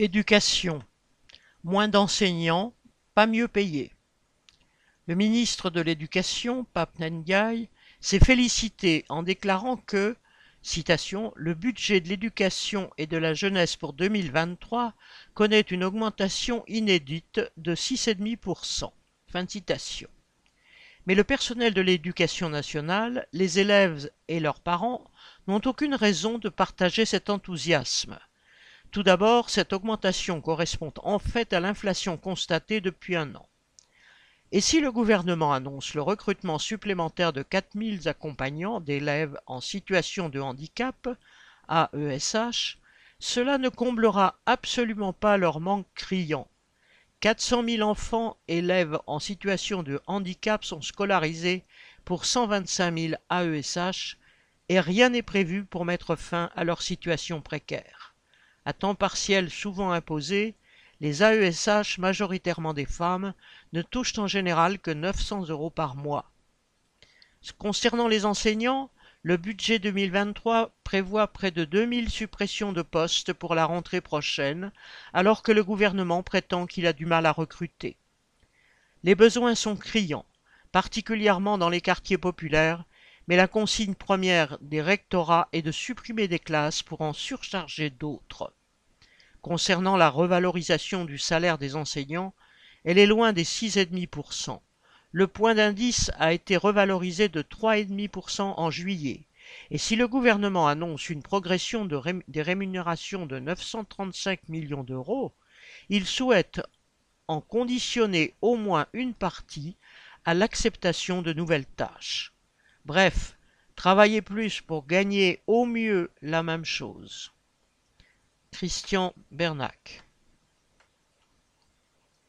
Éducation. Moins d'enseignants, pas mieux payés. Le ministre de l'Éducation, Pape Ndiaye, s'est félicité en déclarant que, citation, le budget de l'éducation et de la jeunesse pour 2023 connaît une augmentation inédite de 6,5%. Fin de citation. Mais le personnel de l'éducation nationale, les élèves et leurs parents n'ont aucune raison de partager cet enthousiasme. Tout d'abord, cette augmentation correspond en fait à l'inflation constatée depuis un an. Et si le gouvernement annonce le recrutement supplémentaire de 4000 accompagnants d'élèves en situation de handicap, AESH, cela ne comblera absolument pas leur manque criant. 400 000 enfants élèves en situation de handicap sont scolarisés pour 125 000 AESH et rien n'est prévu pour mettre fin à leur situation précaire à temps partiel souvent imposé, les AESH, majoritairement des femmes, ne touchent en général que 900 euros par mois. Concernant les enseignants, le budget 2023 prévoit près de 2000 suppressions de postes pour la rentrée prochaine, alors que le gouvernement prétend qu'il a du mal à recruter. Les besoins sont criants, particulièrement dans les quartiers populaires, mais la consigne première des rectorats est de supprimer des classes pour en surcharger d'autres. Concernant la revalorisation du salaire des enseignants, elle est loin des 6,5%. Le point d'indice a été revalorisé de 3,5% en juillet. Et si le gouvernement annonce une progression des rémunérations de 935 millions d'euros, il souhaite en conditionner au moins une partie à l'acceptation de nouvelles tâches. Bref, travailler plus pour gagner au mieux la même chose. Christian Bernac